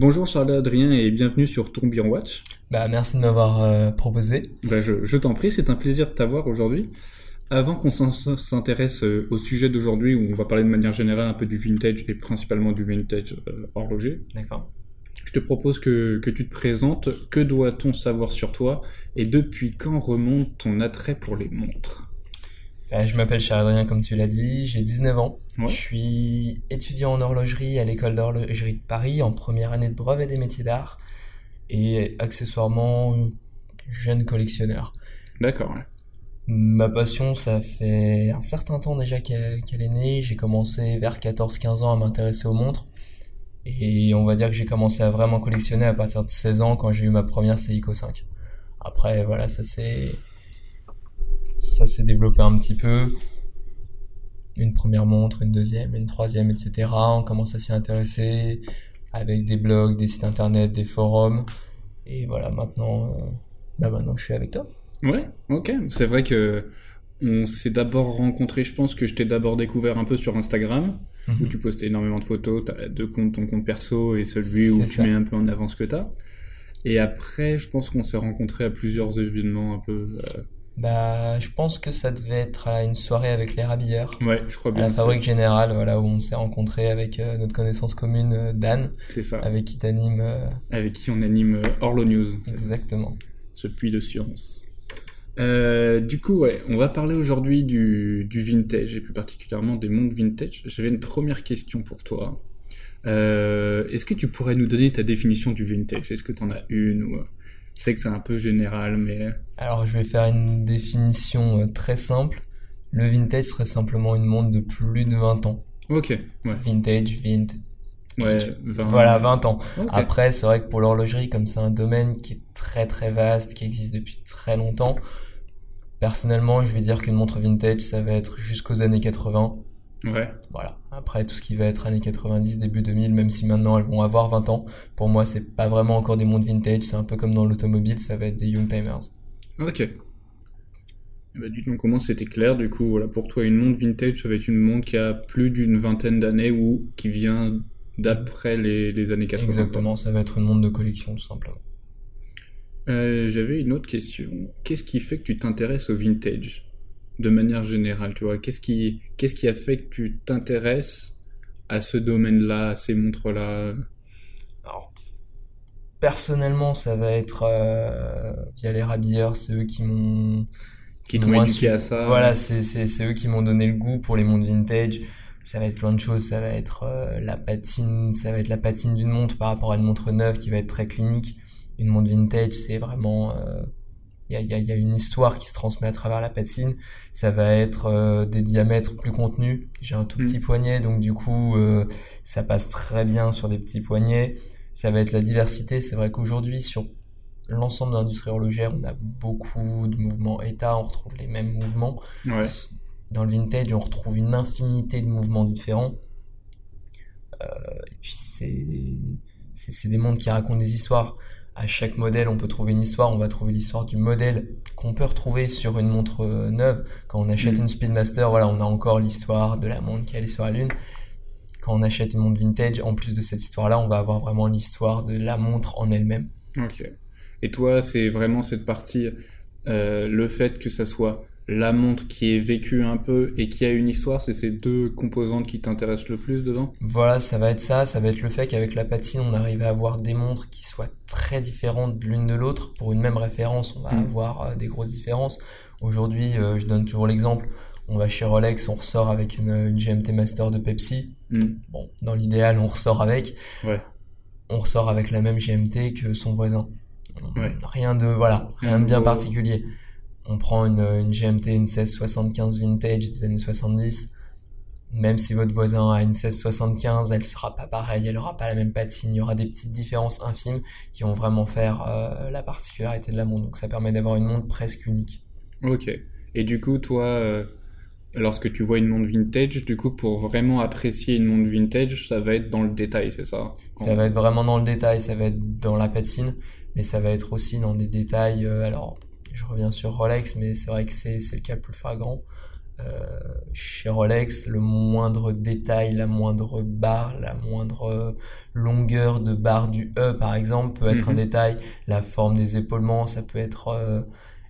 Bonjour Charles Adrien et bienvenue sur Tourbillon Watch. Bah, merci de m'avoir euh, proposé. Bah, je, je t'en prie, c'est un plaisir de t'avoir aujourd'hui. Avant qu'on s'in- s'intéresse euh, au sujet d'aujourd'hui où on va parler de manière générale un peu du vintage et principalement du vintage euh, horloger, D'accord. je te propose que, que tu te présentes. Que doit-on savoir sur toi et depuis quand remonte ton attrait pour les montres? Je m'appelle Charles Adrien, comme tu l'as dit, j'ai 19 ans. Ouais. Je suis étudiant en horlogerie à l'école d'horlogerie de Paris en première année de brevet des métiers d'art et accessoirement jeune collectionneur. D'accord, ouais. Ma passion, ça fait un certain temps déjà qu'elle est née. J'ai commencé vers 14-15 ans à m'intéresser aux montres. Et on va dire que j'ai commencé à vraiment collectionner à partir de 16 ans quand j'ai eu ma première Seiko 5. Après, voilà, ça s'est, ça s'est développé un petit peu. Une première montre, une deuxième, une troisième, etc. On commence à s'y intéresser avec des blogs, des sites internet, des forums. Et voilà, maintenant, euh, bah maintenant je suis avec toi. Ouais, ok. C'est vrai que on s'est d'abord rencontrés, je pense que je t'ai d'abord découvert un peu sur Instagram, où tu postais énormément de photos, t'as deux comptes, ton compte perso et celui où tu mets un peu en avant ce que t'as. Et après, je pense qu'on s'est rencontrés à plusieurs événements un peu... euh, Bah, je pense que ça devait être à une soirée avec les rabilleurs, Ouais, je crois à bien. la que Fabrique Générale, voilà, où on s'est rencontrés avec euh, notre connaissance commune euh, Dan, C'est ça. avec qui t'animes euh, Avec qui on anime Orlo News, exactement. ce puits de science. Du coup, ouais, on va parler aujourd'hui du, du vintage, et plus particulièrement des montres vintage. J'avais une première question pour toi. Est-ce que tu pourrais nous donner ta définition du vintage? Est-ce que tu en as une ou... euh, Je sais que c'est un peu général, mais... Alors, je vais faire une définition euh, très simple. Le vintage serait simplement une montre de plus de 20 ans. Ok, ouais. Vintage, vint. Ouais, 20... Voilà, 20 ans. Après, c'est vrai que pour l'horlogerie, comme c'est un domaine qui est très très vaste, qui existe depuis très longtemps, personnellement, je vais dire qu'une montre vintage, ça va être jusqu'aux années 80. Ouais, Voilà. Après, tout ce qui va être années 90, début 2000, même si maintenant elles vont avoir 20 ans, pour moi, c'est pas vraiment encore des montres vintage, c'est un peu comme dans l'automobile, ça va être des young timers. ok. Dis donc comment c'était clair, du coup, voilà, pour toi, une montre vintage, ça va être une montre qui a plus d'une vingtaine d'années ou qui vient d'après les, les années 80. quoi. Exactement, ça va être une montre de collection, tout simplement. Euh, J'avais une autre question. Qu'est-ce qui fait que tu t'intéresses au vintage? De manière générale, tu vois Qu'est-ce qui, qu'est-ce qui a fait que tu t'intéresses à ce domaine-là, à ces montres-là? Alors, personnellement, ça va être euh, via les rabilleurs, c'est eux qui m'ont qui t'ont éduqué à ça Voilà, c'est eux qui m'ont donné le goût pour les montres vintage. Ça va être plein de choses, ça va être euh, la patine, ça va être la patine d'une montre par rapport à une montre neuve qui va être très clinique. Une montre vintage, c'est vraiment il y a, y, a, y a une histoire qui se transmet à travers la patine. Ça va être euh, des diamètres plus contenus. J'ai un tout Mm. petit poignet, donc du coup, euh, ça passe très bien sur des petits poignets. Ça va être la diversité. C'est vrai qu'aujourd'hui, sur l'ensemble de l'industrie horlogère, on a beaucoup de mouvements état, on retrouve les mêmes mouvements. Ouais. Dans le vintage, on retrouve une infinité de mouvements différents. Euh, et puis c'est des montres qui racontent des histoires. À chaque modèle, on peut trouver une histoire. On va trouver l'histoire du modèle qu'on peut retrouver sur une montre euh, neuve. Quand on achète Mhm. une Speedmaster, voilà, on a encore l'histoire de la montre qui allait sur la lune. Quand on achète une montre vintage, en plus de cette histoire-là, on va avoir vraiment l'histoire de la montre en elle-même. Ok. Et toi, c'est vraiment cette partie, euh, le fait que ça soit la montre qui est vécue un peu et qui a une histoire, c'est ces deux composantes qui t'intéressent le plus dedans? Voilà, ça va être ça, ça va être le fait qu'avec la patine, on arrive à avoir des montres qui soient très différentes l'une de l'autre. Pour une même référence, on va Mm. avoir euh, des grosses différences. Aujourd'hui, euh, je donne toujours l'exemple, on va chez Rolex, on ressort avec une, une GMT Master de Pepsi. Hmm. Bon, dans l'idéal, on ressort avec. Ouais. On ressort avec la même GMT que son voisin. Ouais. Rien de, voilà, rien de bien particulier. On prend une, une GMT, une 1675 vintage des années 70. Même si votre voisin a une 1675, elle sera pas pareille, elle aura pas la même patine, il y aura des petites différences infimes qui vont vraiment faire euh, la particularité de la montre. Donc ça permet d'avoir une montre presque unique. Ok. Et du coup, toi, euh, lorsque tu vois une montre vintage, du coup, pour vraiment apprécier une montre vintage, ça va être dans le détail, c'est ça? Ça va être vraiment dans le détail, ça va être dans la patine, mais ça va être aussi dans des détails. euh, alors, je reviens sur Rolex, mais c'est vrai que c'est c'est le cas le plus flagrant. Chez Rolex, le moindre détail, la moindre barre, la moindre longueur de barre du E par exemple peut être un mhm. détail. La forme des épaulements, ça peut être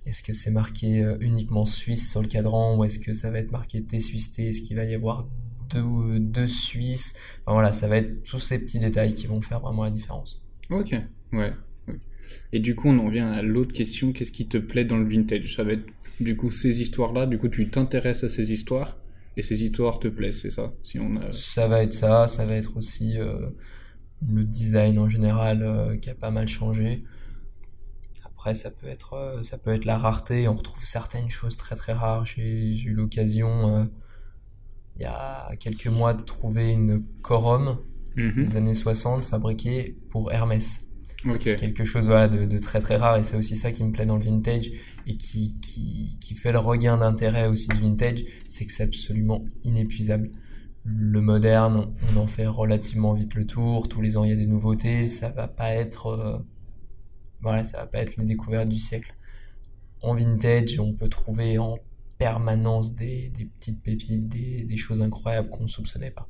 est-ce que c'est marqué uniquement Suisse sur le cadran ou est-ce que ça va être marqué T Suisse T? Est-ce qu'il va y avoir deux, deux Suisses? Enfin, Voilà, ça va être tous ces petits détails qui vont faire vraiment la différence. Ok, ouais. Et du coup, on en vient à l'autre question. Qu'est-ce qui te plaît dans le vintage? Ça va être du coup ces histoires-là. Du coup, tu t'intéresses à ces histoires et ces histoires te plaisent, c'est ça? Si on a... Ça va être ça. Ça va être aussi euh, le design en général euh, qui a pas mal changé. Après, ça peut être euh, ça peut être la rareté. On retrouve certaines choses très très rares. J'ai eu l'occasion il y a quelques mois de trouver une Corum mhm. des années 60 fabriquée pour Hermès. Quelque chose voilà, de, de, très très rare et c'est aussi ça qui me plaît dans le vintage et qui, qui, qui fait le regain d'intérêt aussi du vintage, c'est que c'est absolument inépuisable. Le moderne, on en fait relativement vite le tour, tous les ans il y a des nouveautés, ça va pas être euh, voilà, ça va pas être les découvertes du siècle. En vintage, on peut trouver en permanence des, des petites pépites, des, des choses incroyables qu'on ne soupçonnait pas.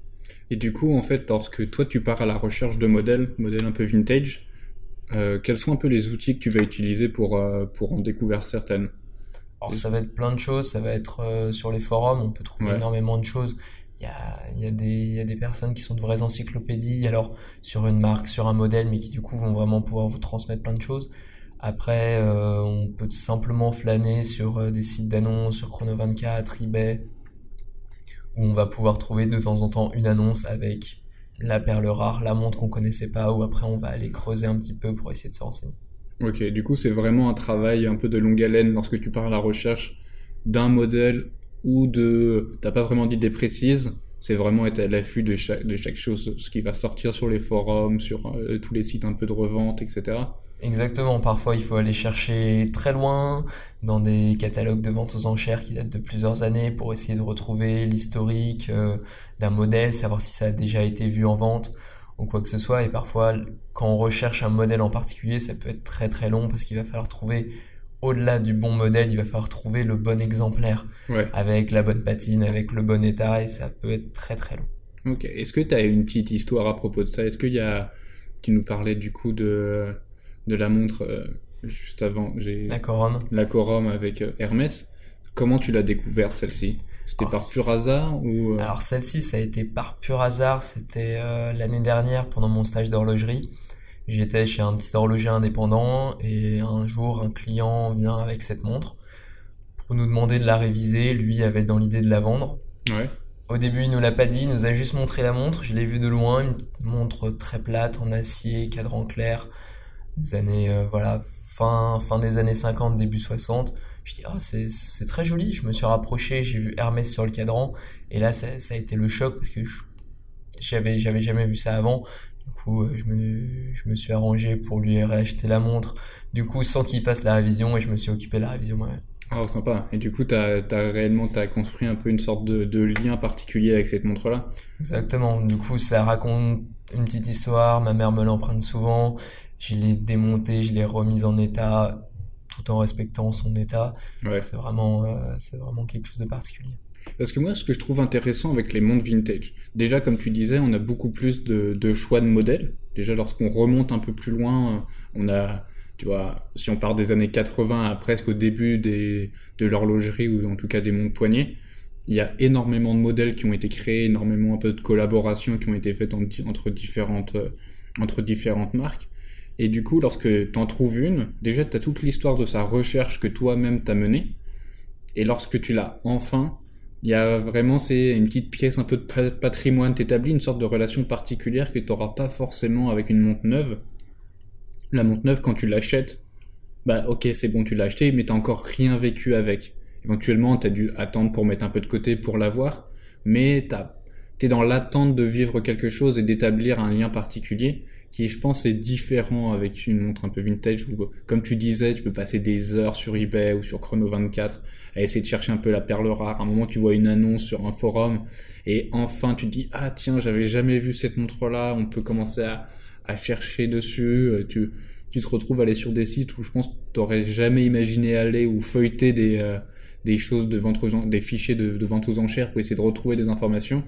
Et du coup, en fait, lorsque toi tu pars à la recherche de modèles, modèles un peu vintage, quels sont un peu les outils que tu vas utiliser pour, euh, pour en découvrir certaines Alors ça va être plein de choses, ça va être euh, sur les forums, on peut trouver énormément de choses. Il y a, il y, a des, il y a des personnes qui sont de vraies encyclopédies, alors sur une marque, sur un modèle, mais qui du coup vont vraiment pouvoir vous transmettre plein de choses. Après, on peut simplement flâner sur des sites d'annonces, sur Chrono24, eBay, où on va pouvoir trouver de temps en temps une annonce avec la perle rare, la montre qu'on connaissait pas, ou après on va aller creuser un petit peu pour essayer de se renseigner. Ok, du coup c'est vraiment un travail un peu de longue haleine lorsque tu pars à la recherche d'un modèle ou de... T'as pas vraiment d'idée précise, c'est vraiment être à l'affût de chaque, de chaque chose, ce qui va sortir sur les forums, sur euh, tous les sites un peu de revente, etc. Exactement, parfois il faut aller chercher très loin dans des catalogues de vente aux enchères qui datent de plusieurs années pour essayer de retrouver l'historique euh, d'un modèle, savoir si ça a déjà été vu en vente ou quoi que ce soit. Et parfois, quand on recherche un modèle en particulier, ça peut être très très long parce qu'il va falloir trouver au-delà du bon modèle, il va falloir trouver le bon exemplaire. Avec la bonne patine, avec le bon état et ça peut être très très long. Ok, est-ce que tu as une petite histoire à propos de ça? Est-ce qu'il y a... Tu nous parlais du coup de de la montre euh, juste avant. J'ai la Corum. La Corum avec euh, Hermès. Comment tu l'as découverte celle-ci? C'était par pur hasard ou euh? Alors celle-ci, ça a été par pur hasard. C'était l'année dernière pendant mon stage d'horlogerie. J'étais chez un petit horloger indépendant et un jour un client vient avec cette montre pour nous demander de la réviser. Lui avait dans l'idée de la vendre. Ouais. Au début, il nous l'a pas dit, il nous a juste montré la montre. Je l'ai vue de loin, une montre très plate en acier, cadran clair, des années, euh, voilà, fin, fin des années 50, début 60. Je dis, ah, c'est, c'est très joli. Je me suis rapproché, j'ai vu Hermès sur le cadran. Et là, ça, ça a été le choc parce que j'avais, j'avais jamais vu ça avant. Du coup, euh, je me, je me suis arrangé pour lui réacheter la montre. Du coup, sans qu'il fasse la révision et je me suis occupé de la révision moi-même. Ah, sympa. Et du coup, t'as, as réellement, construit un peu une sorte de, de lien particulier avec cette montre-là? Exactement. Du coup, ça raconte une petite histoire. Ma mère me l'emprunte souvent je l'ai démonté, je l'ai remise en état tout en respectant son état. Ouais. C'est vraiment, euh, c'est vraiment quelque chose de particulier. Parce que moi, ce que je trouve intéressant avec les montres vintage, déjà, comme tu disais, on a beaucoup plus de, de choix de modèles. Déjà, lorsqu'on remonte un peu plus loin, on a, tu vois, si on part des années 80 à presque au début des, de l'horlogerie ou en tout cas des montres poignées, il y a énormément de modèles qui ont été créés, énormément un peu de collaborations qui ont été faites entre différentes, entre différentes marques. Et du coup, lorsque tu en trouves une, déjà tu as toute l'histoire de sa recherche que toi-même t'as menée. Et lorsque tu l'as enfin, il y a vraiment c'est une petite pièce un peu de patrimoine, t'établis une sorte de relation particulière que tu n'auras pas forcément avec une montre neuve. La montre neuve, quand tu l'achètes, bah ok c'est bon tu l'as acheté, mais t'as encore rien vécu avec. Éventuellement t'as dû attendre pour mettre un peu de côté pour l'avoir, mais t'es dans l'attente de vivre quelque chose et d'établir un lien particulier qui je pense est différent avec une montre un peu vintage où comme tu disais tu peux passer des heures sur eBay ou sur Chrono 24 à essayer de chercher un peu la perle rare. À un moment tu vois une annonce sur un forum et enfin tu dis ah tiens j'avais jamais vu cette montre là on peut commencer à, à chercher dessus. Euh, tu tu te retrouves à aller sur des sites où je pense t'aurais jamais imaginé aller ou feuilleter des euh, des choses de vente aux, des fichiers de, de, vente aux enchères pour essayer de retrouver des informations.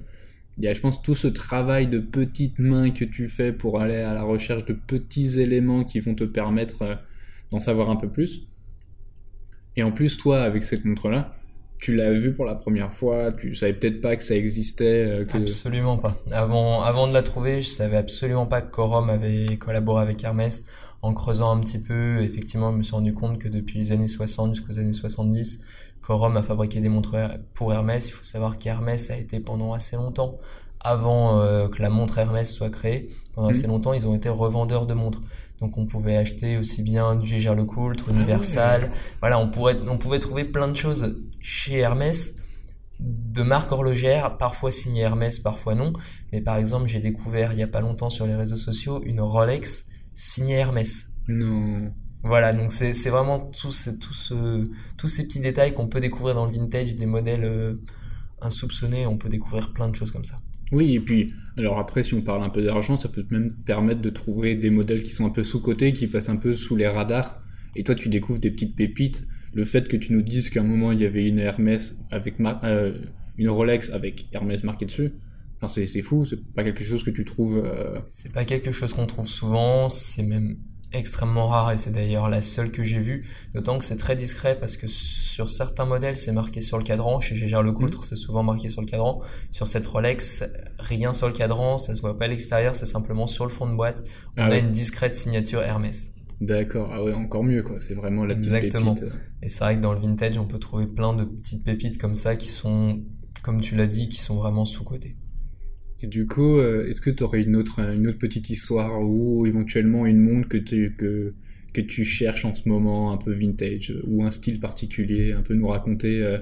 Il y a, je pense, tout ce travail de petites mains que tu fais pour aller à la recherche de petits éléments qui vont te permettre euh, d'en savoir un peu plus. Et en plus, toi, avec cette montre-là, tu l'as vu pour la première fois, tu savais peut-être pas que ça existait. Euh. Absolument pas. Avant, avant de la trouver, je savais absolument pas que Corum avait collaboré avec Hermès. En creusant un petit peu, effectivement, je me suis rendu compte que depuis les années 60 jusqu'aux années 70, Corum a fabriqué des montres pour Hermès. Il faut savoir qu'Hermès a été pendant assez longtemps, avant euh, que la montre Hermès soit créée, pendant assez mmh. longtemps, ils ont été revendeurs de montres. Donc on pouvait acheter aussi bien du Gégère Lecoultre, ah Universal. Voilà, on pourrait, on pouvait trouver plein de choses chez Hermès de marque horlogère, parfois signées Hermès, parfois non. Mais par exemple, j'ai découvert il y a pas longtemps sur les réseaux sociaux une Rolex signée Hermès. Non. Voilà, donc c'est vraiment tous ce, ce, tous ces petits détails qu'on peut découvrir dans le vintage, des modèles euh, insoupçonnés, on peut découvrir plein de choses comme ça. Oui, et puis, alors après, si on parle un peu d'argent, ça peut même permettre de trouver des modèles qui sont un peu sous-cotés, qui passent un peu sous les radars. Et toi, tu découvres des petites pépites. Le fait que tu nous dises qu'à un moment, il y avait une Hermès avec euh, une Rolex avec Hermès marqué dessus. Enfin, c'est fou, c'est pas quelque chose que tu trouves. Euh... C'est pas quelque chose qu'on trouve souvent, c'est même extrêmement rare et c'est d'ailleurs la seule que j'ai vue. D'autant que c'est très discret parce que sur certains modèles c'est marqué sur le cadran. Chez Gégère Lecoultre mm. c'est souvent marqué sur le cadran. Sur cette Rolex, rien sur le cadran, ça se voit pas à l'extérieur, c'est simplement sur le fond de boîte. On ah a une discrète signature Hermès. D'accord, ah ouais, encore mieux quoi, c'est vraiment la petite Exactement. Et c'est vrai que dans le vintage on peut trouver plein de petites pépites comme ça qui sont, comme tu l'as dit, qui sont vraiment sous-cotées. Et du coup, euh, est-ce que tu aurais une autre, une autre petite histoire ou éventuellement une montre que tu, que, que tu cherches en ce moment, un peu vintage, ou un style particulier, un peu nous raconter euh,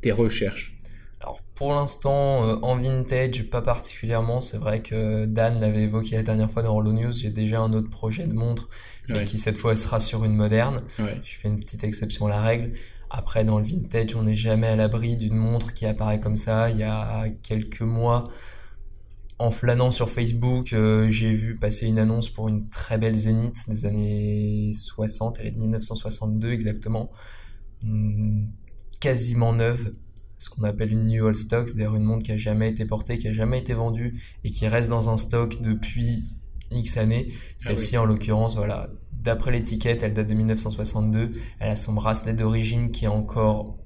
tes recherches? Alors pour l'instant, euh, en vintage, pas particulièrement. C'est vrai que Dan l'avait évoqué la dernière fois dans Rollo News. J'ai déjà un autre projet de montre, mais qui cette fois sera sur une moderne. Je fais une petite exception à la règle. Après, dans le vintage, on n'est jamais à l'abri d'une montre qui apparaît comme ça. Il y a quelques mois, en flânant sur Facebook, euh, j'ai vu passer une annonce pour une très belle Zénith des années 60, elle est de 1962 exactement, hmm, quasiment neuve, ce qu'on appelle une New All Stock, c'est-à-dire une montre qui a jamais été portée, qui a jamais été vendue et qui reste dans un stock depuis X années. Ah Celle-ci, en l'occurrence, voilà, d'après l'étiquette, elle date de 1962. Elle a son bracelet d'origine qui est encore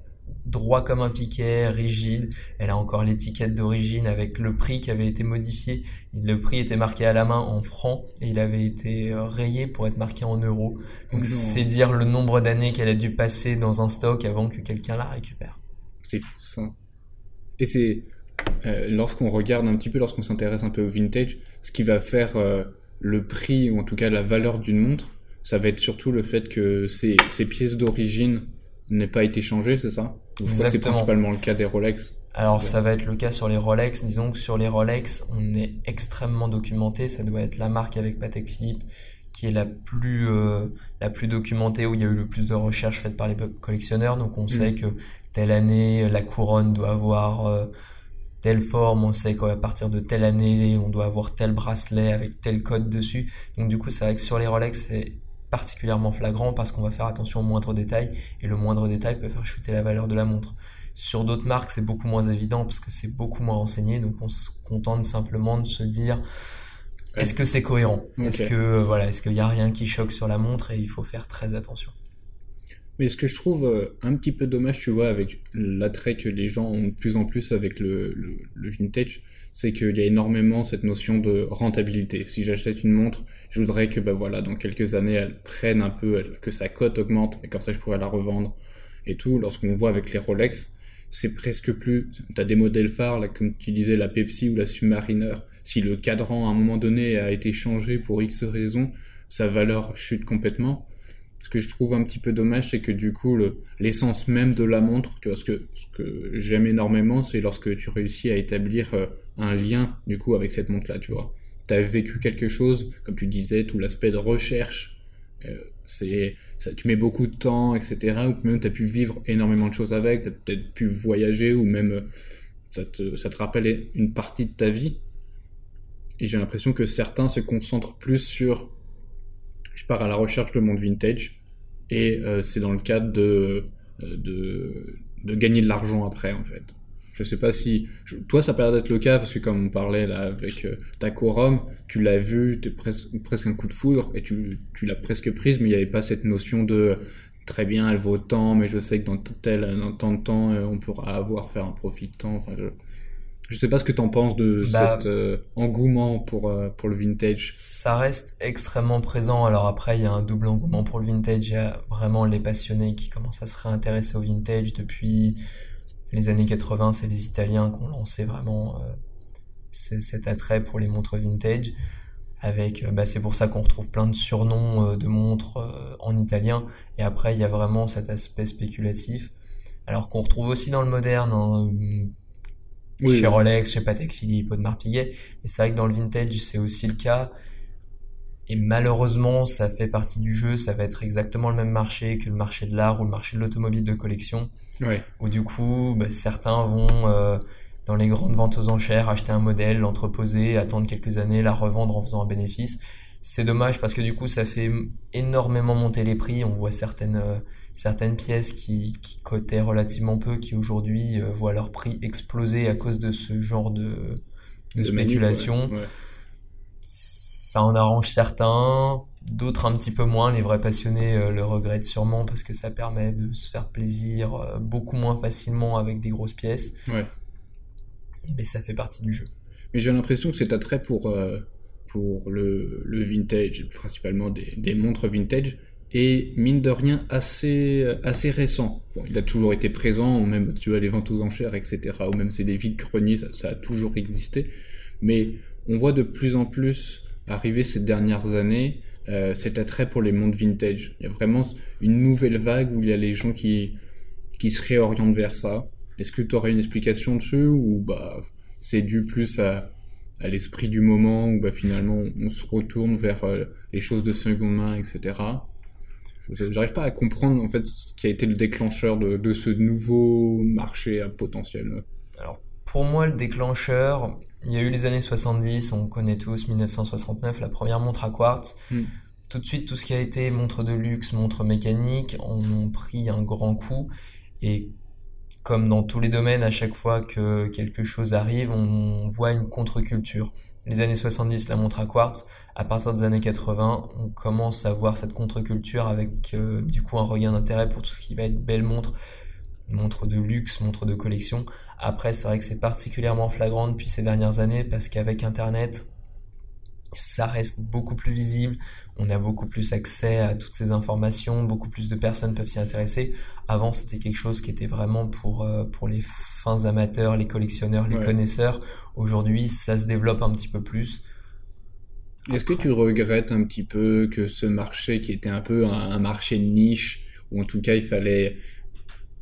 droit comme un piquet, rigide. Elle a encore l'étiquette d'origine avec le prix qui avait été modifié. Le prix était marqué à la main en francs et il avait été rayé pour être marqué en euros. Donc c'est dire le nombre d'années qu'elle a dû passer dans un stock avant que quelqu'un la récupère. C'est fou ça. Et c'est euh, lorsqu'on regarde un petit peu, lorsqu'on s'intéresse un peu au vintage, ce qui va faire euh, le prix ou en tout cas la valeur d'une montre, ça va être surtout le fait que ces, ces pièces d'origine n'aient pas été changées, c'est ça? C'est principalement le cas des Rolex. Alors ça va être le cas sur les Rolex. Disons que sur les Rolex, on est extrêmement documenté. Ça doit être la marque avec Patek Philippe qui est la plus euh, la plus documentée où il y a eu le plus de recherches faites par les collectionneurs. Donc on sait mm. que telle année la couronne doit avoir euh, telle forme. On sait qu'à partir de telle année on doit avoir tel bracelet avec tel code dessus. Donc du coup c'est vrai que sur les Rolex c'est particulièrement flagrant parce qu'on va faire attention aux moindres détails et le moindre détail peut faire chuter la valeur de la montre. Sur d'autres marques, c'est beaucoup moins évident parce que c'est beaucoup moins renseigné, donc on se contente simplement de se dire est-ce que c'est cohérent? Est-ce que voilà, est-ce qu'il n'y a rien qui choque sur la montre et il faut faire très attention? Mais ce que je trouve euh, un petit peu dommage, tu vois, avec l'attrait que les gens ont de plus en plus avec le, vintage, c'est qu'il y a énormément cette notion de rentabilité. Si j'achète une montre, je voudrais que bah voilà, dans quelques années, elle prenne un peu, que sa cote augmente, et comme ça je pourrais la revendre et tout. Lorsqu'on voit avec les Rolex, c'est presque plus. T'as des modèles phares, comme tu disais, la Pepsi ou la Submariner. Si le cadran à un moment donné a été changé pour X raison, sa valeur chute complètement. Ce que je trouve un petit peu dommage, c'est que du coup, l'essence même de la montre, tu vois, ce que, j'aime énormément, c'est lorsque tu réussis à établir euh, un lien, du coup, avec cette montre-là, tu vois. Tu as vécu quelque chose, comme tu disais, tout l'aspect de recherche, euh, c'est, tu mets beaucoup de temps, etc., ou même tu as pu vivre énormément de choses avec, tu as peut-être pu voyager, ou même euh, ça te, ça te rappelle une partie de ta vie. Et j'ai l'impression que certains se concentrent plus sur je pars à la recherche de mon vintage et euh, c'est dans le cadre de, de, de gagner de l'argent après en fait. Je sais pas si toi ça paraît d'être le cas parce que comme on parlait là avec euh, ta quorum, tu l'as vu, t'es presque presque un coup de foudre et tu tu l'as presque prise, mais il n'y avait pas cette notion de très bien, elle vaut tant, mais je sais que dans tel dans tant de temps euh, on pourra avoir faire un profit de temps. Je sais pas ce que tu en penses de Bah, cet euh, engouement pour euh, pour le vintage. Ça reste extrêmement présent. Alors après, il y a un double engouement pour le vintage. Il y a vraiment les passionnés qui commencent à se réintéresser au vintage depuis les années 80. C'est les Italiens qui ont lancé vraiment euh, cet attrait pour les montres vintage. Avec, bah, c'est pour ça qu'on retrouve plein de surnoms de montres en italien. Et après, il y a vraiment cet aspect spéculatif. Alors qu'on retrouve aussi dans le moderne, hein, Oui, chez oui. Rolex, chez Patek Philippe, Audemars Piguet. Et c'est vrai que dans le vintage, c'est aussi le cas. Et malheureusement, ça fait partie du jeu. Ça va être exactement le même marché que le marché de l'art ou le marché de l'automobile de collection. Ouais. Où du coup, bah, certains vont euh, dans les grandes ventes aux enchères acheter un modèle, l'entreposer, attendre quelques années, la revendre en faisant un bénéfice. C'est dommage parce que du coup, ça fait énormément monter les prix. On voit certaines euh, certaines pièces qui, qui cotaient relativement peu, qui aujourd'hui euh, voient leur prix exploser à cause de ce genre de, de, spéculation. ouais. Ouais. Ça en arrange certains, d'autres un petit peu moins. Les vrais passionnés euh, le regrettent sûrement parce que ça permet de se faire plaisir euh, beaucoup moins facilement avec des grosses pièces. Ouais. Mais ça fait partie du jeu. Mais j'ai l'impression que cet attrait pour, pour le, le vintage, principalement des, des montres vintage, est mine de rien assez, euh, assez récent. Bon, il a toujours été présent, même tu vois les ventes aux enchères, etc. Ou même c'est des vides greniers, ça, ça a toujours existé. Mais on voit de plus en plus arriver ces dernières années euh, cet attrait pour les montres vintage. Il y a vraiment une nouvelle vague où il y a les gens qui, qui se réorientent vers ça. Est-ce que tu aurais une explication dessus ou bah c'est dû plus à, à l'esprit du moment où bah, finalement on se retourne vers euh, les choses de seconde main, etc. J'arrive pas à comprendre en fait ce qui a été le déclencheur de, de ce nouveau marché à potentiel. Alors, pour moi, le déclencheur, il y a eu les années 70, on connaît tous 1969, la première montre à quartz. Mm. Tout de suite, tout ce qui a été montre de luxe, montre mécanique, ont pris un grand coup. Et comme dans tous les domaines, à chaque fois que quelque chose arrive, on voit une contre-culture. Les années 70, la montre à quartz. À partir des années 80, on commence à voir cette contre-culture avec euh, du coup un regain d'intérêt pour tout ce qui va être belle montre, montre de luxe, montre de collection. Après, c'est vrai que c'est particulièrement flagrant depuis ces dernières années parce qu'avec Internet, ça reste beaucoup plus visible. On a beaucoup plus accès à toutes ces informations, beaucoup plus de personnes peuvent s'y intéresser. Avant, c'était quelque chose qui était vraiment pour euh, pour les fins amateurs, les collectionneurs, les Ouais. connaisseurs. Aujourd'hui, ça se développe un petit peu plus. Est-ce que tu regrettes un petit peu que ce marché qui était un peu un, un marché de niche, ou en tout cas il fallait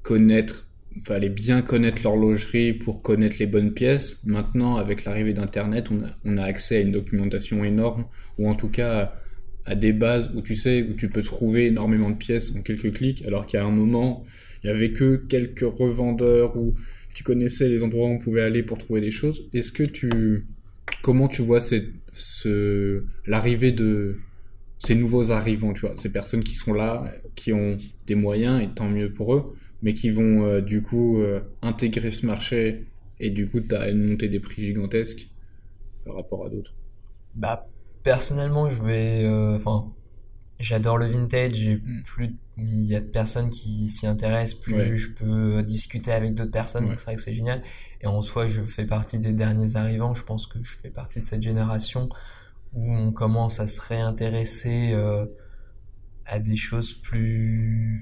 connaître, fallait bien connaître l'horlogerie pour connaître les bonnes pièces. Maintenant, avec l'arrivée d'Internet, on a, accès à une documentation énorme, ou en tout cas à, des bases où tu sais, où tu peux trouver énormément de pièces en quelques clics, alors qu'à un moment, il y avait que quelques revendeurs où tu connaissais les endroits où on pouvait aller pour trouver des choses. Est-ce que tu, comment tu vois l'arrivée de ces nouveaux arrivants, tu vois, ces personnes qui sont là, qui ont des moyens, et tant mieux pour eux, mais qui vont euh, du coup euh, intégrer ce marché, et du coup, tu as une montée des prix gigantesques par rapport à d'autres. Bah, personnellement, je vais, euh, enfin, j'adore le vintage et Mm. plus il y a de personnes qui s'y intéressent, plus Ouais. je peux discuter avec d'autres personnes, Ouais. donc c'est vrai que c'est génial. Et en soi, je fais partie des derniers arrivants, je pense que je fais partie de cette génération où on commence à se réintéresser à des choses plus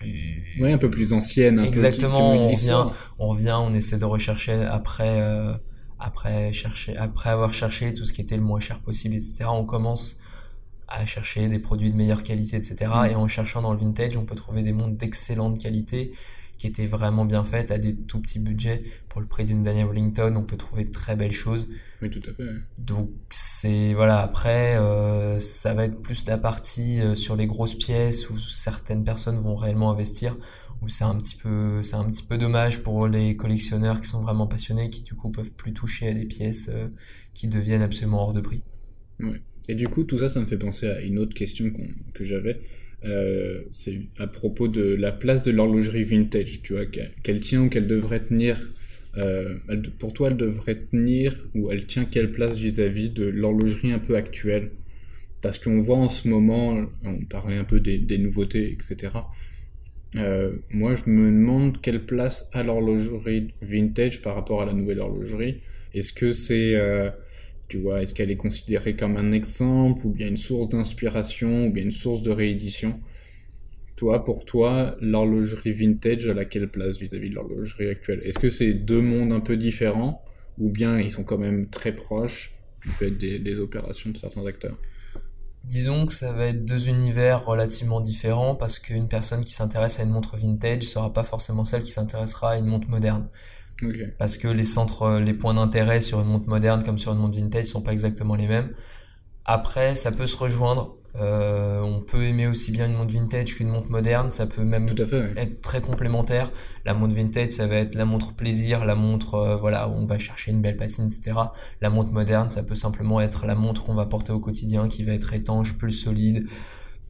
plus Ouais, un peu plus ancienne, un Exactement, peu qui, qui on revient, on essaie de rechercher après, euh, après chercher, après avoir cherché tout ce qui était le moins cher possible, etc. On commence à chercher des produits de meilleure qualité, etc. Mm. Et en cherchant dans le vintage, on peut trouver des montres d'excellente qualité qui étaient vraiment bien faites à des tout petits budgets. Pour le prix d'une Daniel Wellington, on peut trouver de très belles choses. Oui, tout à fait. Donc c'est voilà après euh, ça va être plus la partie euh, sur les grosses pièces où certaines personnes vont réellement investir où c'est un petit peu c'est un petit peu dommage pour les collectionneurs qui sont vraiment passionnés qui du coup peuvent plus toucher à des pièces euh, qui deviennent absolument hors de prix. Et du coup, tout ça, ça me fait penser à une autre question que j'avais. Euh, c'est à propos de la place de l'horlogerie vintage, tu vois, qu'elle tient ou qu'elle devrait tenir. Euh, pour toi, elle devrait tenir ou elle tient quelle place vis-à-vis de l'horlogerie un peu actuelle? Parce qu'on voit en ce moment, on parlait un peu des, nouveautés, etc. Euh, moi, je me demande quelle place a l'horlogerie vintage par rapport à la nouvelle horlogerie. Est-ce que c'est, tu vois, est-ce qu'elle est considérée comme un exemple, ou bien une source d'inspiration, ou bien une source de réédition? Toi, pour toi, l'horlogerie vintage a quelle place vis-à-vis de l'horlogerie actuelle? Est-ce que c'est deux mondes un peu différents, ou bien ils sont quand même très proches du fait des, opérations de certains acteurs? Disons que ça va être deux univers relativement différents parce qu'une personne qui s'intéresse à une montre vintage sera pas forcément celle qui s'intéressera à une montre moderne. Parce que les centres, les points d'intérêt sur une montre moderne comme sur une montre vintage sont pas exactement les mêmes. Après, ça peut se rejoindre. Euh, on peut aimer aussi bien une montre vintage qu'une montre moderne. Ça peut même être très complémentaire. La montre vintage, ça va être la montre plaisir, la montre euh, voilà où on va chercher une belle patine, etc. La montre moderne, ça peut simplement être la montre qu'on va porter au quotidien, qui va être étanche, plus solide.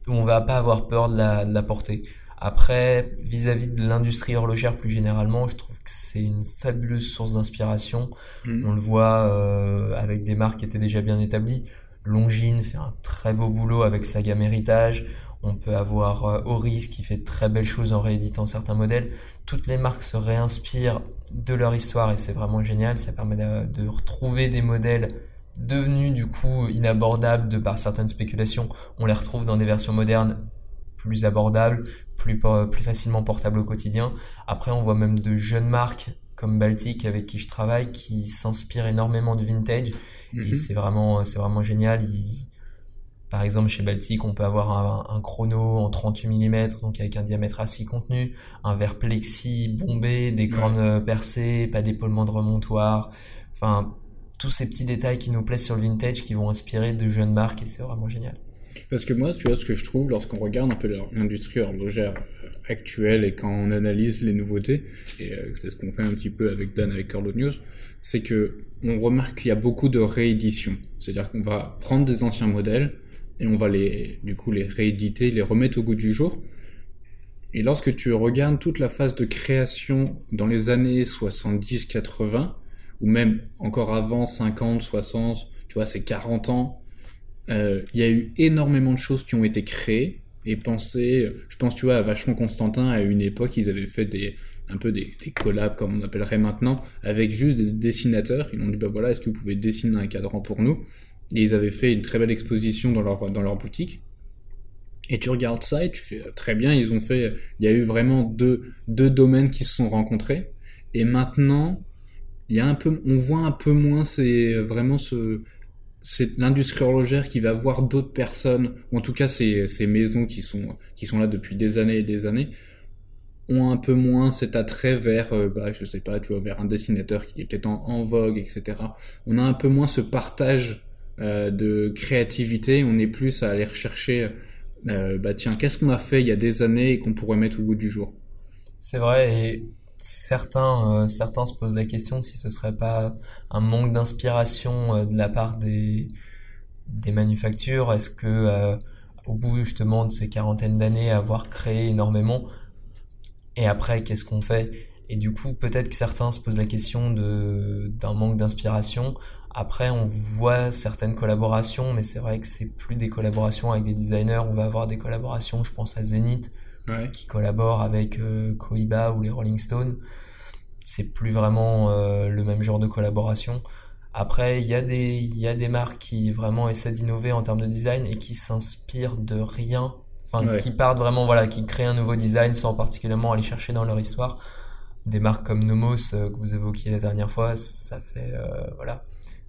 Où on va pas avoir peur de la, de la porter. Après, vis-à-vis de l'industrie horlogère plus généralement, je trouve que c'est une fabuleuse source d'inspiration. Mm. On le voit euh, avec des marques qui étaient déjà bien établies. Longines fait un très beau boulot avec sa gamme héritage. On peut avoir euh, Oris qui fait de très belles choses en rééditant certains modèles. Toutes les marques se réinspirent de leur histoire et c'est vraiment génial. Ça permet de, retrouver des modèles devenus du coup inabordables de par certaines spéculations. On les retrouve dans des versions modernes plus abordables, plus, plus facilement portables au quotidien. Après, on voit même de jeunes marques comme Baltic avec qui je travaille qui s'inspirent énormément du vintage et mhm. c'est vraiment, c'est vraiment génial. par exemple, chez Baltic, on peut avoir un, chrono en 38 mm, donc avec un diamètre assez contenu, un verre plexi bombé, des cornes euh, percées, pas d'épaulement de remontoir. Enfin, tous ces petits détails qui nous plaisent sur le vintage qui vont inspirer de jeunes marques et c'est vraiment génial. Parce que moi, tu vois, ce que je trouve lorsqu'on regarde un peu l'industrie horlogère euh, actuelle et quand on analyse les nouveautés, et euh, c'est ce qu'on fait un petit peu avec Dan avec Carlo News, c'est que on remarque qu'il y a beaucoup de rééditions. C'est-à-dire qu'on va prendre des anciens modèles et on va les, du coup, les rééditer, les remettre au goût du jour. Et lorsque tu regardes toute la phase de création dans les années 70-80, ou même encore avant 50, 60, tu vois, c'est 40 ans, il y a eu énormément de choses qui ont été créées et pensées. Je pense, tu vois, à Vachement Constantin, à une époque, ils avaient fait des, un peu des, des, collabs, comme on appellerait maintenant, avec juste des dessinateurs. Ils ont dit, bah voilà, est-ce que vous pouvez dessiner un cadran pour nous? Et ils avaient fait une très belle exposition dans leur, dans leur boutique. Et tu regardes ça et tu fais euh, très bien, ils ont fait, il y a eu vraiment deux, deux domaines qui se sont rencontrés. Et maintenant, il y a un peu, on voit un peu moins c'est vraiment ce, c'est l'industrie horlogère qui va voir d'autres personnes, ou en tout cas ces, ces maisons qui sont, qui sont là depuis des années et des années, ont un peu moins cet attrait vers, euh, bah, je sais pas, tu vois, vers un dessinateur qui est peut-être en, vogue, etc. On a un peu moins ce partage euh, de créativité, on est plus à aller rechercher, euh, bah tiens, qu'est-ce qu'on a fait il y a des années et qu'on pourrait mettre au bout du jour? C'est vrai, certains, certains se posent la question si ce serait pas un manque d'inspiration de la part des, des manufactures. Est-ce que au bout justement de ces quarantaines d'années, avoir créé énormément, et après, qu'est-ce qu'on fait? Et du coup, peut-être que certains se posent la question d'un manque d'inspiration. Après, on voit certaines collaborations, mais c'est vrai que c'est plus des collaborations avec des designers. On va avoir des collaborations, je pense à Zenith, qui collabore avec euh, Koiba ou les Rolling Stones. C'est plus vraiment euh, le même genre de collaboration. Après, il y a des il y a des marques qui vraiment essaient d'innover en termes de design et qui s'inspirent de rien Enfin, qui partent vraiment, voilà, qui créent un nouveau design sans particulièrement aller chercher dans leur histoire. Des marques comme Nomos euh, que vous évoquiez la dernière fois, ça fait, euh, voilà,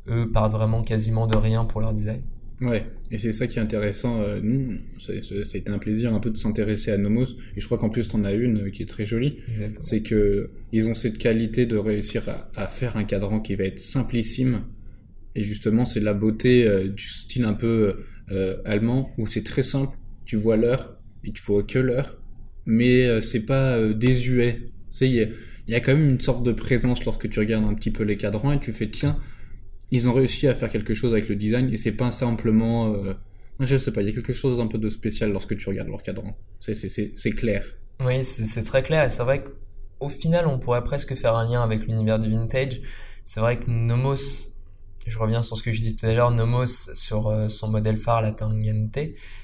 eux partent vraiment quasiment de rien pour leur design. Ouais, et c'est ça qui est intéressant. Euh, nous, ça, a été un plaisir un peu de s'intéresser à Nomos, et je crois qu'en plus t'en as une qui est très jolie. C'est que ils ont cette qualité de réussir à, à, faire un cadran qui va être simplissime, et justement c'est la beauté du style un peu allemand où c'est très simple, tu vois l'heure et tu vois que l'heure, mais euh, c'est pas euh, désuet. il y, a quand même une sorte de présence lorsque tu regardes un petit peu les cadrans et tu fais tiens, ils ont réussi à faire quelque chose avec le design et c'est pas simplement euh, Je sais pas, il y a quelque chose un peu de spécial lorsque tu regardes leur cadran. C'est clair. Oui, c'est très clair. Et c'est vrai qu'au final, on pourrait presque faire un lien avec l'univers du vintage. C'est vrai que Nomos, je reviens sur ce que j'ai dit tout à l'heure, Nomos, sur euh, son modèle phare, la Tangente,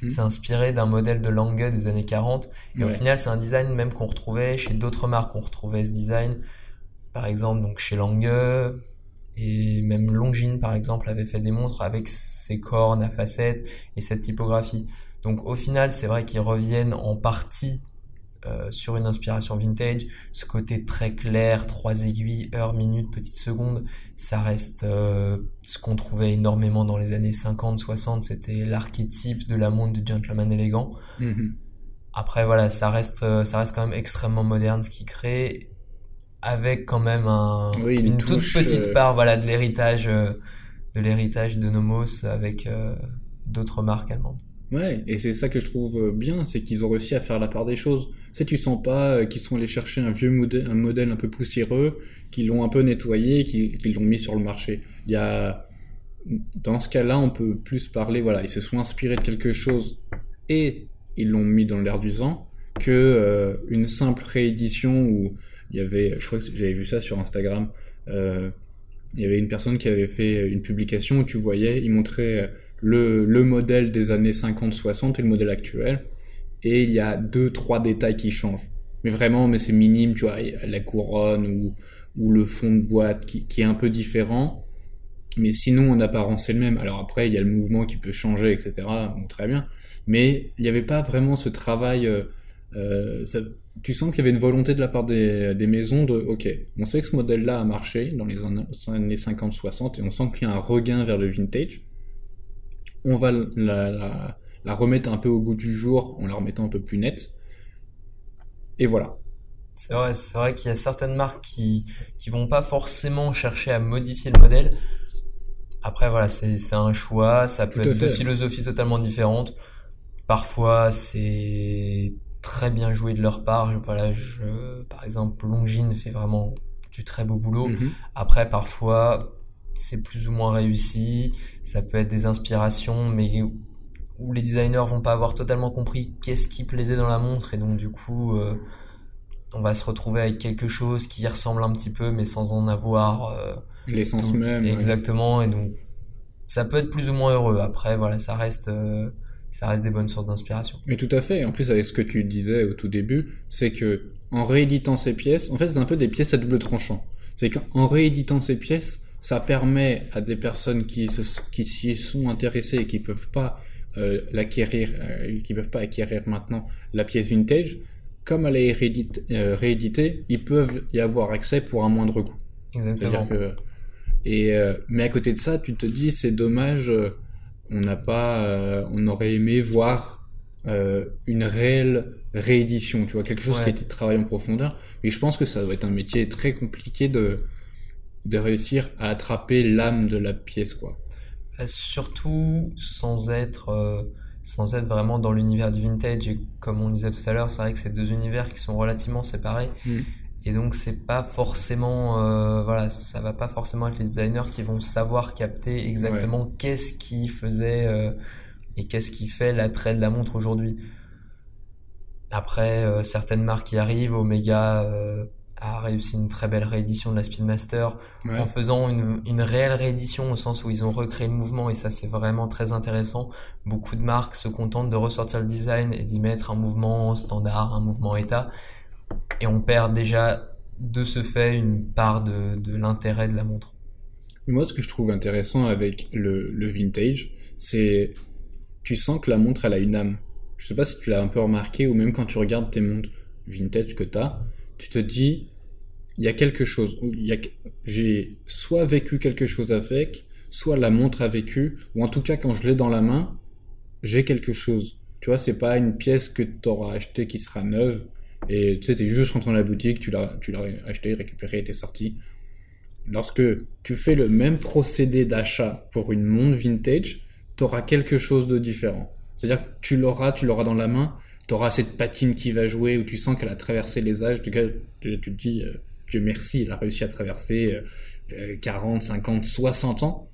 hmm. c'est inspiré d'un modèle de Lange des années 40. Et au final, c'est un design même qu'on retrouvait chez d'autres marques. On retrouvait ce design, par exemple, donc chez Lange, et même Longines, par exemple, avait fait des montres avec ses cornes à facettes et cette typographie. Donc au final, c'est vrai qu'ils reviennent en partie euh, sur une inspiration vintage. Ce côté très clair, trois aiguilles, heure, minute, petite seconde, ça reste euh, ce qu'on trouvait énormément dans les années 50, 60. C'était l'archétype de la montre du gentleman élégant. Mm-hmm. Après voilà, ça reste, euh, ça reste quand même extrêmement moderne ce qui crée avec quand même un, une, toute petite euh, part voilà de l'héritage euh, de l'héritage de Nomos avec euh, d'autres marques allemandes. Ouais, et c'est ça que je trouve bien, c'est qu'ils ont réussi à faire la part des choses. Tu sais, tu sens pas qu'ils sont allés chercher un vieux modèle, un modèle un peu poussiéreux, qu'ils l'ont un peu nettoyé, qu'ils l'ont mis sur le marché. Il y a, dans ce cas-là, on peut plus parler, voilà, ils se sont inspirés de quelque chose et ils l'ont mis dans l'air du temps que une simple réédition où il y avait, je crois que j'avais vu ça sur Instagram, euh, il y avait une personne qui avait fait une publication où tu voyais, il montrait le, le modèle des années 50-60 et le modèle actuel, et il y a deux, trois détails qui changent. Mais vraiment, mais c'est minime, tu vois, la couronne ou, ou le fond de boîte qui, est un peu différent. Mais sinon, en apparence, c'est le même. Alors après, il y a le mouvement qui peut changer, etc. Très bien. Mais il n'y avait pas vraiment ce travail. Euh, euh, ça, tu sens qu'il y avait une volonté de la part des, des maisons de, ok, on sait que ce modèle-là a marché dans les années 50-60 et on sent qu'il y a un regain vers le vintage. On va la, la, la, remettre un peu au goût du jour en la remettant un peu plus nette. Et voilà. C'est vrai, c'est vrai qu'il y a certaines marques qui, qui vont pas forcément chercher à modifier le modèle. Après, voilà, c'est, c'est un choix, ça peut être deux philosophies totalement différentes. Parfois, c'est très bien joué de leur part. Voilà, je, par exemple, Longines fait vraiment du très beau boulot. Mhm. Après, parfois, c'est plus ou moins réussi. Ça peut être des inspirations, mais où les designers vont pas avoir totalement compris qu'est-ce qui plaisait dans la montre et donc du coup euh, on va se retrouver avec quelque chose qui ressemble un petit peu mais sans en avoir euh, l'essence même exactement et donc ça peut être plus ou moins heureux après voilà ça reste euh, ça reste des bonnes sources d'inspiration. Mais tout à fait. En plus, avec ce que tu disais au tout début, c'est que en rééditant ces pièces, en fait, c'est un peu des pièces à double tranchant. C'est qu'en rééditant ces pièces, ça permet à des personnes qui se, qui s'y sont intéressées et qui peuvent pas euh, l'acquérir, euh, qui peuvent pas acquérir maintenant la pièce vintage, comme elle est réédite, euh, rééditée, ils peuvent y avoir accès pour un moindre coût. Exactement. Que, et mais à côté de ça, tu te dis c'est dommage on n'a pas, euh, on aurait aimé voir euh, une réelle réédition, tu vois, quelque chose qui a été travaillé en profondeur. Et je pense que ça doit être un métier très compliqué de de réussir à attraper l'âme de la pièce, quoi. Euh, surtout sans être sans être vraiment dans l'univers du vintage et comme on disait tout à l'heure, c'est vrai que c'est deux univers qui sont relativement séparés. Mm. Et donc c'est pas forcément, euh, voilà, ça va pas forcément être les designers qui vont savoir capter exactement qu'est-ce qui faisait euh, et qu'est-ce qui fait l'attrait de la montre aujourd'hui. Après, euh, certaines marques qui arrivent, Omega euh, a réussi une très belle réédition de la Speedmaster. En faisant une, une réelle réédition au sens où ils ont recréé le mouvement et ça c'est vraiment très intéressant. Beaucoup de marques se contentent de ressortir le design et d'y mettre un mouvement standard, un mouvement état et on perd déjà de ce fait une part de, l'intérêt de la montre. Moi, ce que je trouve intéressant avec le, le vintage, c'est tu sens que la montre elle a une âme. Je sais pas si tu l'as un peu remarqué ou même quand tu regardes tes montres vintage que tu as, tu te dis il y a quelque chose. J'ai soit vécu quelque chose avec, soit la montre a vécu, ou en tout cas quand je l'ai dans la main, j'ai quelque chose. Tu vois, c'est pas une pièce que tu auras achetée qui sera neuve et tu sais, t'es juste rentré dans la boutique, tu l'as, tu acheté, récupéré t'es sorti. Lorsque tu fais le même procédé d'achat pour une montre vintage, t'auras quelque chose de différent. C'est-à-dire que tu l'auras, tu l'auras dans la main, t'auras cette patine qui va jouer où tu sens qu'elle a traversé les âges, tu, tu te dis, euh, Dieu merci, elle a réussi à traverser euh, 40, 50, 60 ans,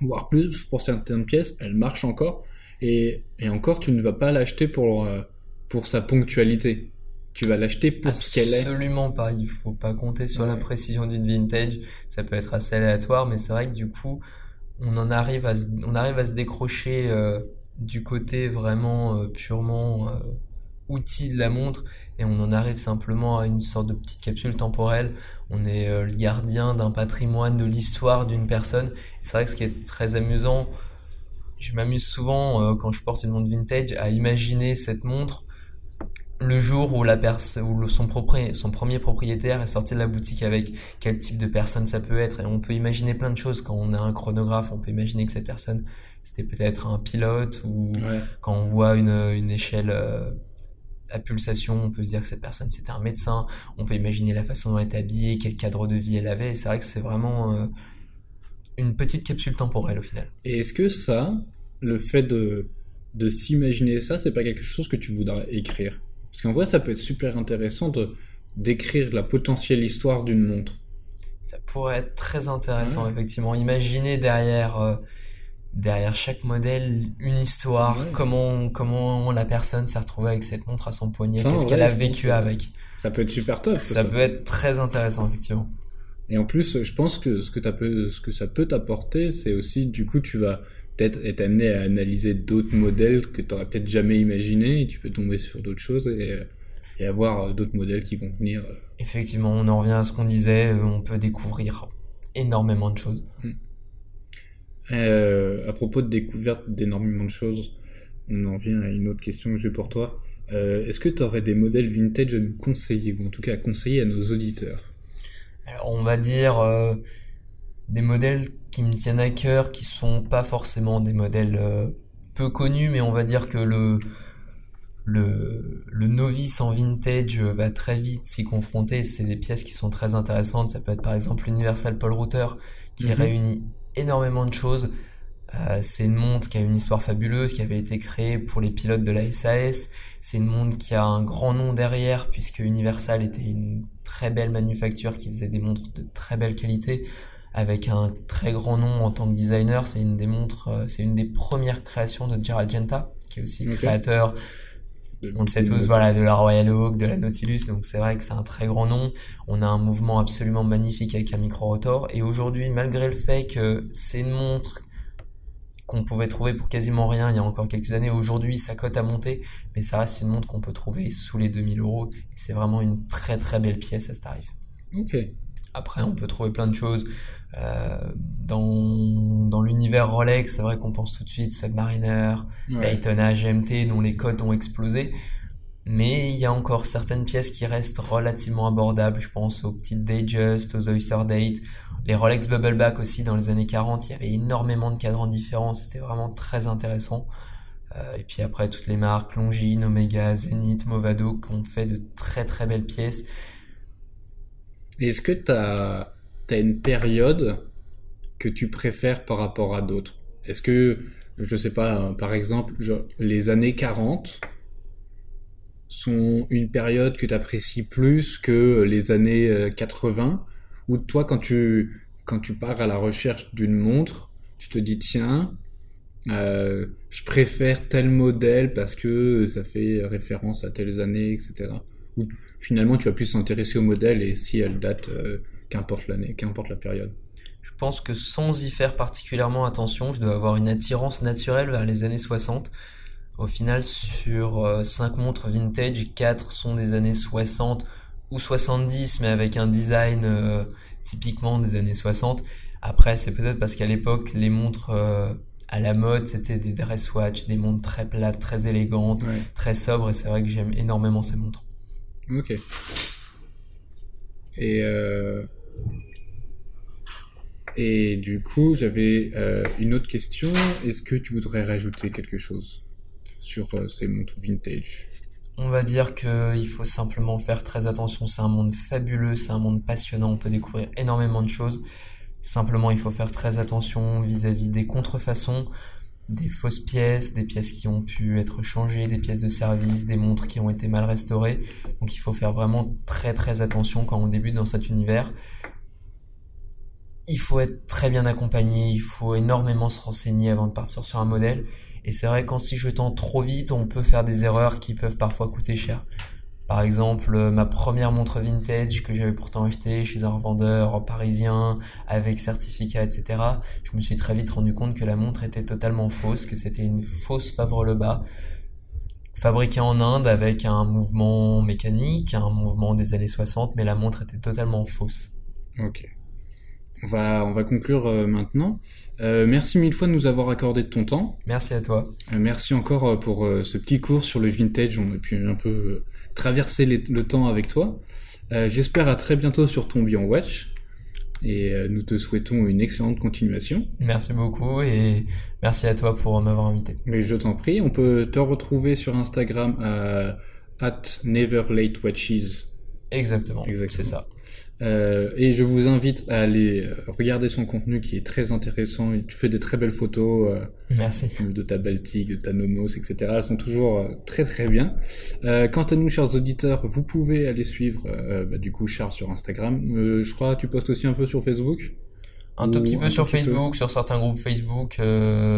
voire plus pour certaines pièces, elle marche encore. Et, et encore, tu ne vas pas l'acheter pour, euh, pour sa ponctualité. Tu vas l'acheter pour ce qu'elle est. Absolument pas. Il faut pas compter sur la précision d'une vintage. Ça peut être assez aléatoire, mais c'est vrai que du coup, on en arrive à se, on arrive à se décrocher euh, du côté vraiment euh, purement euh, outil de la montre et on en arrive simplement à une sorte de petite capsule temporelle. On est le gardien d'un patrimoine, de l'histoire d'une personne. C'est vrai que ce qui est très amusant, je m'amuse souvent quand je porte une montre vintage à imaginer cette montre le jour où la où son, son premier propriétaire est sorti de la boutique avec quel type de personne ça peut être. Et on peut imaginer plein de choses. Quand on a un chronographe on peut imaginer que cette personne c'était peut-être un pilote ou quand on voit une, une échelle euh, à pulsation on peut se dire que cette personne c'était un médecin. On peut imaginer la façon dont elle était habillée quel cadre de vie elle avait. Et c'est vrai que c'est vraiment euh, une petite capsule temporelle au final. Et est-ce que ça le fait de de s'imaginer ça c'est pas quelque chose que tu voudrais écrire? Parce qu'en vrai, ça peut être super intéressant de d'écrire la potentielle histoire d'une montre. Ça pourrait être très intéressant, effectivement. Imaginez derrière, euh, derrière chaque modèle une histoire, comment, comment la personne s'est retrouvée avec cette montre à son poignet, qu'est-ce qu'elle a vécu avec. Ça peut être super top. Ça, peut être très intéressant, effectivement. Et en plus, je pense que ce que, ce que ça peut t'apporter, c'est aussi, du coup, tu vas peut-être être amené à analyser d'autres modèles que tu n'aurais peut-être jamais imaginé et tu peux tomber sur d'autres choses et, et avoir d'autres modèles qui vont venir. Euh. Effectivement, on en revient à ce qu'on disait, euh, on peut découvrir énormément de choses. Hmm. Euh, à propos de découverte d'énormément de choses, on en vient à une autre question que j'ai pour toi. Euh, Est-ce que tu aurais des modèles vintage à nous conseiller, ou en tout cas à conseiller à nos auditeurs? Alors, on va dire euh, des modèles qui me tiennent à cœur, qui sont pas forcément des modèles euh, peu connus, mais on va dire que le, le, le novice en vintage va très vite s'y confronter. C'est des pièces qui sont très intéressantes. Ça peut être par exemple l'Universal Paul Router, qui mhm. réunit énormément de choses. Euh, c'est une montre qui a une histoire fabuleuse, qui avait été créée pour les pilotes de la SAS. C'est une montre qui a un grand nom derrière, puisque Universal était une très belle manufacture qui faisait des montres de très belle qualité avec un très grand nom en tant que designer. C'est une des montres, euh, c'est une des premières créations de Gerald Genta, qui est aussi le créateur. On le sait tous, voilà, de la Royal Oak, de la Nautilus, donc c'est vrai que c'est un très grand nom. On a un mouvement absolument magnifique avec un micro-rotor. Et aujourd'hui, malgré le fait que c'est une montre qu'on pouvait trouver pour quasiment rien il y a encore quelques années. Aujourd'hui, sa cote a monté, mais ça reste une montre qu'on peut trouver sous les 2000 euros. C'est vraiment une très très belle pièce à ce tarif. Ok. Après, on peut trouver plein de choses. Euh, dans, dans l'univers Rolex, c'est vrai qu'on pense tout de suite Submariner, ouais. Daytona GMT, dont les cotes ont explosé. Mais il y a encore certaines pièces qui restent relativement abordables. Je pense aux petites Datejust, aux Oyster Date, les Rolex Bubbleback aussi dans les années 40. Il y avait énormément de cadrans différents. C'était vraiment très intéressant. Euh, et puis après, toutes les marques Longines, Omega, Zenith, Movado qui ont fait de très très belles pièces. Est-ce que tu as une période que tu préfères par rapport à d'autres? Est-ce que, je sais pas, par exemple, les années 40 sont une période que tu apprécies plus que les années 80 euh, Ou toi, quand tu, pars à la recherche d'une montre, tu te dis, tiens, euh, je préfère tel modèle parce que ça fait référence à telles années, etc. finalement, tu vas plus s'intéresser au modèle et si elle date... Euh, qu'importe l'année, qu'importe la période. Je pense que sans y faire particulièrement attention, je dois avoir une attirance naturelle vers les années 60. Au final, sur 5 euh, montres vintage, 4 sont des années 60 ou 70, mais avec un design euh, typiquement des années 60. Après, c'est peut-être parce qu'à l'époque, les montres euh, à la mode, c'était des dress watch, des montres très plates, très élégantes, très sobres, et c'est vrai que j'aime énormément ces montres. Ok. Et euh, et du coup, j'avais euh, une autre question. Est-ce que tu voudrais rajouter quelque chose sur euh, ces montres vintage? On va dire qu'il faut simplement faire très attention. C'est un monde fabuleux, c'est un monde passionnant. On peut découvrir énormément de choses. Simplement, il faut faire très attention vis-à-vis des contrefaçons, des fausses pièces, des pièces qui ont pu être changées, des pièces de service, des montres qui ont été mal restaurées. Donc il faut faire vraiment très très attention quand on débute dans cet univers il faut être très bien accompagné, il faut énormément se renseigner avant de partir sur un modèle. Et c'est vrai qu'en s'y jetant trop vite, on peut faire des erreurs qui peuvent parfois coûter cher. Par exemple, ma première montre vintage que j'avais pourtant achetée chez un revendeur parisien avec certificat, etc. Je me suis très vite rendu compte que la montre était totalement fausse, que c'était une fausse Favre-le-Bas fabriquée en Inde avec un mouvement mécanique, un mouvement des années 60, mais la montre était totalement fausse. Ok. On va, on va conclure euh, maintenant. Euh, merci mille fois de nous avoir accordé de ton temps. Merci à toi. Euh, merci encore pour ce petit cours sur le vintage. On a pu un peu traverser le temps avec toi. J'espère à très bientôt sur ton Beyond Watch. Et nous te souhaitons une excellente continuation. Merci beaucoup et merci à toi pour m'avoir invité. Mais je t'en prie, on peut te retrouver sur Instagram à at neverlatewatches. Exactement. c'est ça. Euh, et je vous invite à aller euh, regarder son contenu qui est très intéressant. Tu fais des très belles photos. Euh, Merci. De ta Baltique, de ta Nomos, etc. Elles sont toujours très très bien. quant à nous, chers auditeurs, vous pouvez aller suivre bah, du coup Charles sur Instagram. je crois tu postes aussi un peu sur Facebook? Un tout petit peu sur Facebook, sur certains groupes Facebook,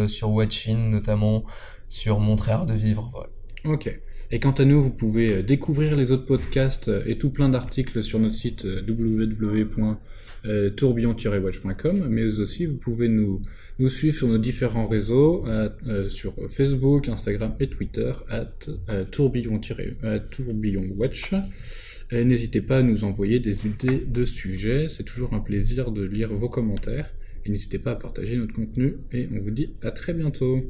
sur Watchin notamment, sur Mon de vivre. Voilà. Ok. Et quant à nous, vous pouvez euh, découvrir les autres podcasts euh, et tout plein d'articles sur notre site euh, www.tourbillon-watch.com, mais aussi vous pouvez nous, suivre sur nos différents réseaux, sur Facebook, Instagram et Twitter, at tourbillon-watch. N'hésitez pas à nous envoyer des idées de sujets, c'est toujours un plaisir de lire vos commentaires. Et n'hésitez pas à partager notre contenu, et on vous dit à très bientôt.